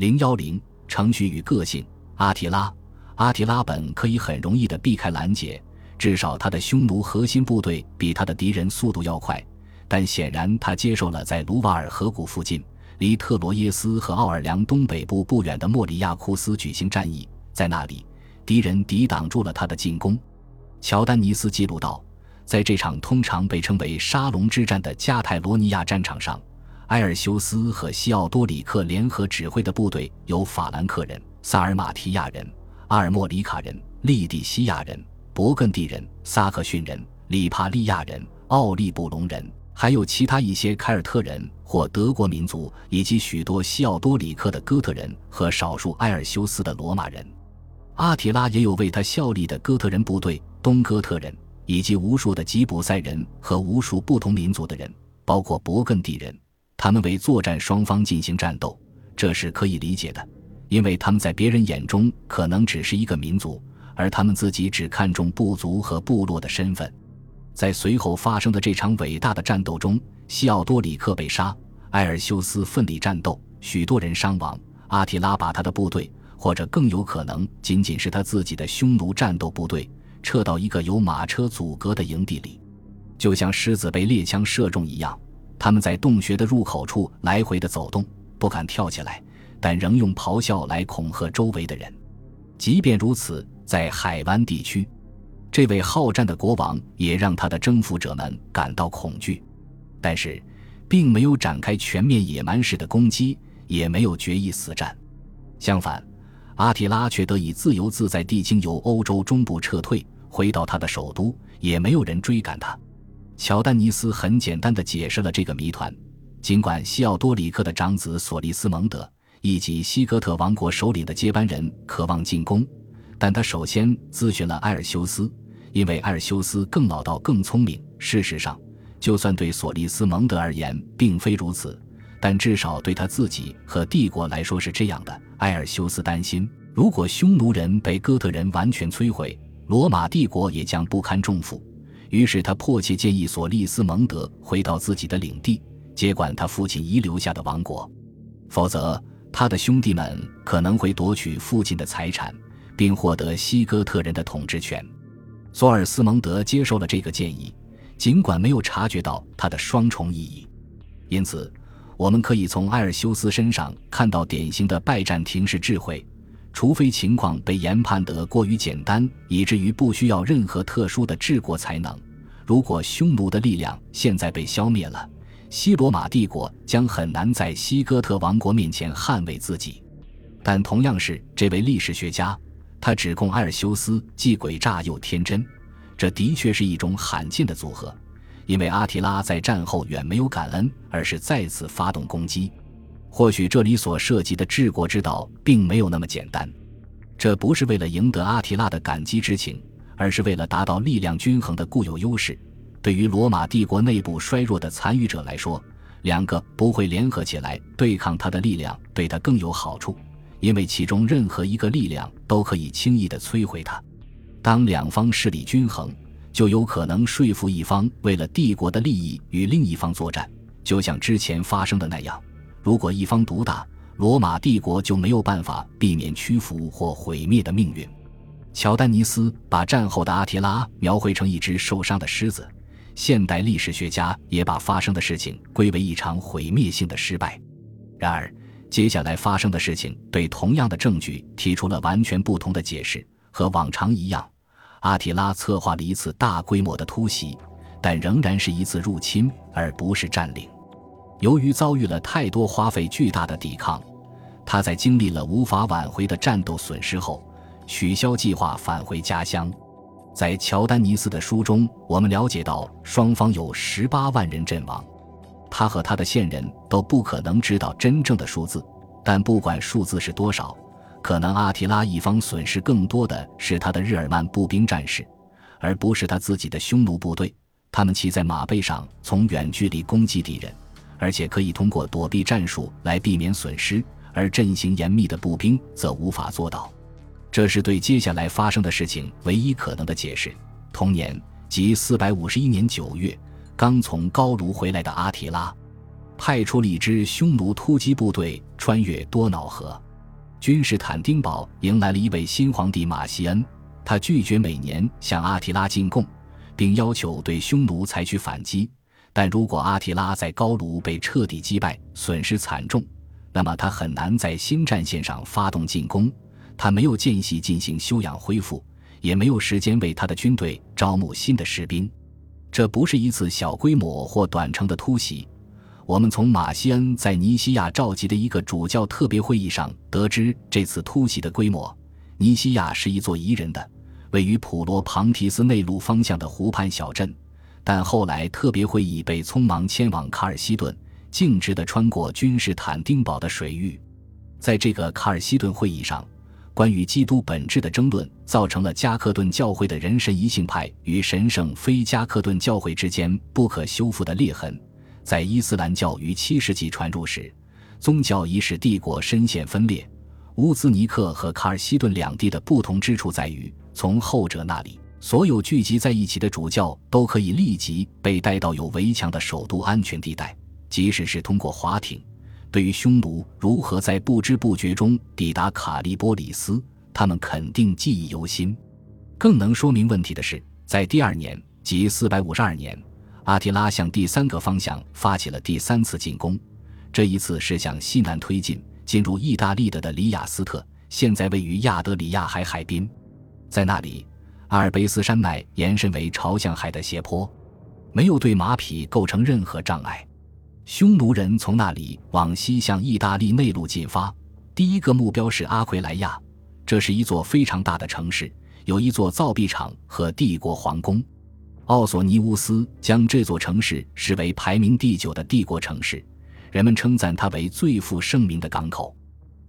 零幺零程序与个性。阿提拉，阿提拉本可以很容易的避开拦截，至少他的匈奴核心部队比他的敌人速度要快。但显然，他接受了在卢瓦尔河谷附近，离特罗耶斯和奥尔良东北部不远的莫里亚库斯举行战役。在那里，敌人抵挡住了他的进攻。乔丹尼斯记录道，在这场通常被称为沙龙之战的加泰罗尼亚战场上，埃尔修斯和西奥多里克联合指挥的部队有法兰克人、萨尔马提亚人、阿尔莫里卡人、利蒂西亚人、勃艮第人、萨克逊人、里帕利亚人、奥利布隆人。还有其他一些凯尔特人或德国民族，以及许多西奥多里克的哥特人和少数埃尔修斯的罗马人。阿提拉也有为他效力的哥特人部队、东哥特人，以及无数的吉普赛人和无数不同民族的人，包括勃艮第人。他们为作战双方进行战斗，这是可以理解的，因为他们在别人眼中可能只是一个民族，而他们自己只看重部族和部落的身份。在随后发生的这场伟大的战斗中，西奥多里克被杀，埃尔修斯奋力战斗，许多人伤亡。阿提拉把他的部队，或者更有可能仅仅是他自己的匈奴战斗部队，撤到一个由马车阻隔的营地里，就像狮子被猎枪射中一样。他们在洞穴的入口处来回的走动，不敢跳起来，但仍用咆哮来恐吓周围的人。即便如此，在海湾地区。这位好战的国王也让他的征服者们感到恐惧，但是，并没有展开全面野蛮式的攻击，也没有决一死战。相反，阿提拉却得以自由自在地经由欧洲中部撤退，回到他的首都，也没有人追赶他。乔丹尼斯很简单地解释了这个谜团：尽管西奥多里克的长子索利斯蒙德以及西哥特王国首领的接班人渴望进攻，但他首先咨询了埃尔修斯。因为埃尔修斯更老道、更聪明。事实上，就算对索利斯蒙德而言并非如此，但至少对他自己和帝国来说是这样的。埃尔修斯担心，如果匈奴人被哥特人完全摧毁，罗马帝国也将不堪重负。于是他迫切建议索利斯蒙德回到自己的领地，接管他父亲遗留下的王国，否则他的兄弟们可能会夺取父亲的财产，并获得西哥特人的统治权。索尔斯蒙德接受了这个建议，尽管没有察觉到它的双重意义。因此，我们可以从埃尔修斯身上看到典型的拜占庭式智慧。除非情况被研判得过于简单，以至于不需要任何特殊的治国才能。如果匈奴的力量现在被消灭了，西罗马帝国将很难在西哥特王国面前捍卫自己。但同样是这位历史学家。他指控埃尔修斯既诡诈又天真，这的确是一种罕见的组合，因为阿提拉在战后远没有感恩，而是再次发动攻击。或许这里所涉及的治国之道并没有那么简单，这不是为了赢得阿提拉的感激之情，而是为了达到力量均衡的固有优势。对于罗马帝国内部衰弱的残余者来说，两个不会联合起来对抗他的力量对他更有好处。因为其中任何一个力量都可以轻易地摧毁他。当两方势力均衡，就有可能说服一方为了帝国的利益与另一方作战，就像之前发生的那样。如果一方独大，罗马帝国就没有办法避免屈服或毁灭的命运。乔丹尼斯把战后的阿提拉描绘成一只受伤的狮子，现代历史学家也把发生的事情归为一场毁灭性的失败。然而。接下来发生的事情对同样的证据提出了完全不同的解释。和往常一样，阿提拉策划了一次大规模的突袭，但仍然是一次入侵，而不是占领。由于遭遇了太多花费巨大的抵抗，他在经历了无法挽回的战斗损失后，取消计划返回家乡。在乔丹尼斯的书中，我们了解到双方有十八万人阵亡。他和他的线人都不可能知道真正的数字，但不管数字是多少，可能阿提拉一方损失更多的是他的日耳曼步兵战士，而不是他自己的匈奴部队。他们骑在马背上从远距离攻击敌人，而且可以通过躲避战术来避免损失，而阵型严密的步兵则无法做到。这是对接下来发生的事情唯一可能的解释。同年，即四百五十一年九月。刚从高卢回来的阿提拉，派出了一支匈奴突击部队穿越多瑙河。君士坦丁堡迎来了一位新皇帝马西恩，他拒绝每年向阿提拉进贡，并要求对匈奴采取反击。但如果阿提拉在高卢被彻底击败，损失惨重，那么他很难在新战线上发动进攻。他没有间隙进行休养恢复，也没有时间为他的军队招募新的士兵。这不是一次小规模或短程的突袭。我们从马西恩在尼西亚召集的一个主教特别会议上得知这次突袭的规模。尼西亚是一座宜人的、位于普罗庞提斯内陆方向的湖畔小镇，但后来特别会议被匆忙迁往卡尔西顿，径直地穿过君士坦丁堡的水域。在这个卡尔西顿会议上，关于基督本质的争论造成了加克顿教会的人神一性派与神圣非加克顿教会之间不可修复的裂痕。在伊斯兰教于七世纪传入时，宗教已使帝国深陷分裂。乌兹尼克和卡尔西顿两地的不同之处在于，从后者那里，所有聚集在一起的主教都可以立即被带到有围墙的首都安全地带，即使是通过滑艇。对于匈奴如何在不知不觉中抵达卡利波里斯，他们肯定记忆犹新。更能说明问题的是，在第二年，即四百五十二年。阿提拉向第三个方向发起了第三次进攻，这一次是向西南推进，进入意大利的的里雅斯特，现在位于亚德里亚海海滨。在那里，阿尔卑斯山脉延伸为朝向海的斜坡，没有对马匹构成任何障碍。匈奴人从那里往西向意大利内陆进发，第一个目标是阿奎莱亚，这是一座非常大的城市，有一座造币厂和帝国皇宫。奥索尼乌斯将这座城市视为排名第九的帝国城市，人们称赞它为最负盛名的港口。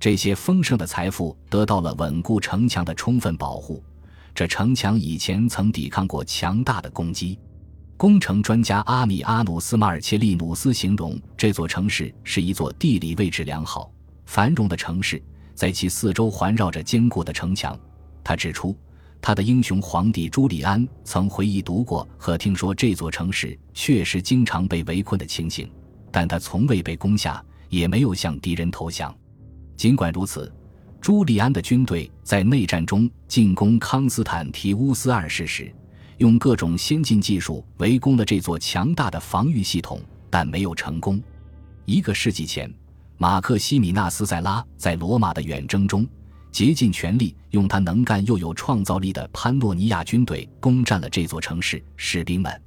这些丰盛的财富得到了稳固城墙的充分保护。这城墙以前曾抵抗过强大的攻击。工程专家阿米阿努斯马尔切利努斯形容这座城市是一座地理位置良好、繁荣的城市，在其四周环绕着坚固的城墙。他指出。他的英雄皇帝朱利安曾回忆读过和听说这座城市确实经常被围困的情形，但他从未被攻下，也没有向敌人投降。尽管如此，朱利安的军队在内战中进攻康斯坦提乌斯二世时，用各种先进技术围攻了这座强大的防御系统，但没有成功。一个世纪前，马克西米纳斯·塞拉在罗马的远征中。竭尽全力，用他能干又有创造力的潘诺尼亚军队攻占了这座城市。士兵们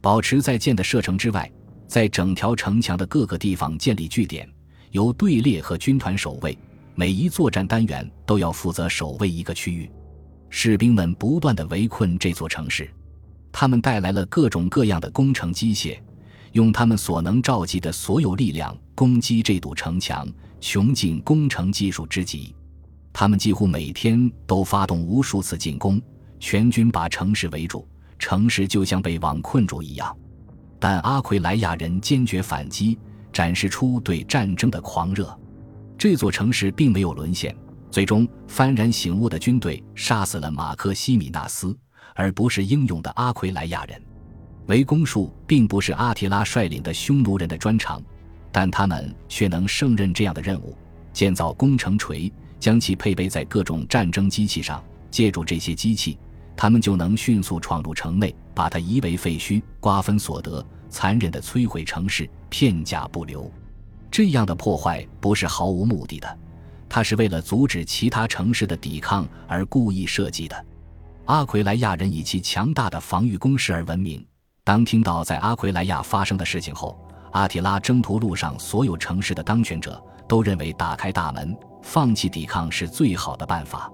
保持在箭的射程之外，在整条城墙的各个地方建立据点，由队列和军团守卫。每一作战单元都要负责守卫一个区域。士兵们不断地围困这座城市，他们带来了各种各样的工程机械，用他们所能召集的所有力量攻击这堵城墙，穷尽工程技术之极。他们几乎每天都发动无数次进攻，全军把城市围住，城市就像被网困住一样。但阿奎莱亚人坚决反击，展示出对战争的狂热。这座城市并没有沦陷，最终幡然醒悟的军队杀死了马克西米纳斯，而不是英勇的阿奎莱亚人。围攻术并不是阿提拉率领的匈奴人的专长，但他们却能胜任这样的任务：建造攻城锤。将其配备在各种战争机器上，借助这些机器，他们就能迅速闯入城内，把它夷为废墟，瓜分所得，残忍地摧毁城市，片甲不留。这样的破坏不是毫无目的的，它是为了阻止其他城市的抵抗而故意设计的。阿奎莱亚人以其强大的防御工事而闻名。当听到在阿奎莱亚发生的事情后，阿提拉征途路上所有城市的当权者都认为打开大门。放弃抵抗是最好的办法。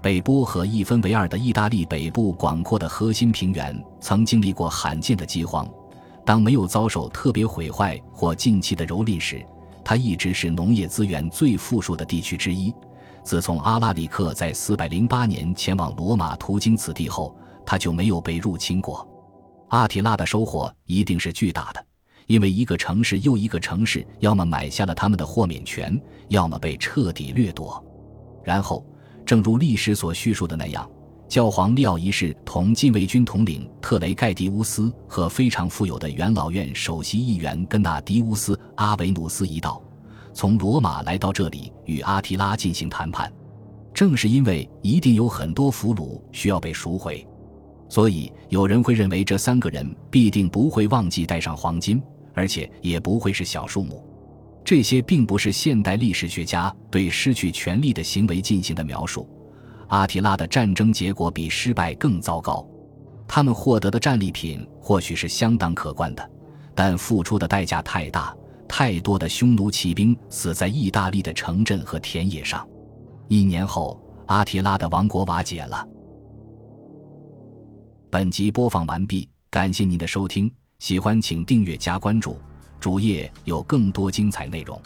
北波河一分为二的意大利北部广阔的核心平原曾经历过罕见的饥荒，当没有遭受特别毁坏或近期的蹂躏时，它一直是农业资源最富庶的地区之一。自从阿拉里克在408年前往罗马途经此地后，它就没有被入侵过。阿提拉的收获一定是巨大的。因为一个城市又一个城市，要么买下了他们的豁免权，要么被彻底掠夺。然后，正如历史所叙述的那样，教皇利奥一世同禁卫军统领特雷盖迪乌斯和非常富有的元老院首席议员根纳迪乌斯阿维努斯一道，从罗马来到这里与阿提拉进行谈判。正是因为一定有很多俘虏需要被赎回，所以有人会认为这三个人必定不会忘记带上黄金，而且也不会是小数目。这些并不是现代历史学家对失去权力的行为进行的描述。阿提拉的战争结果比失败更糟糕，他们获得的战利品或许是相当可观的，但付出的代价太大，太多的匈奴骑兵死在意大利的城镇和田野上。一年后，阿提拉的王国瓦解了。本集播放完毕，感谢您的收听，喜欢请订阅加关注，主页有更多精彩内容。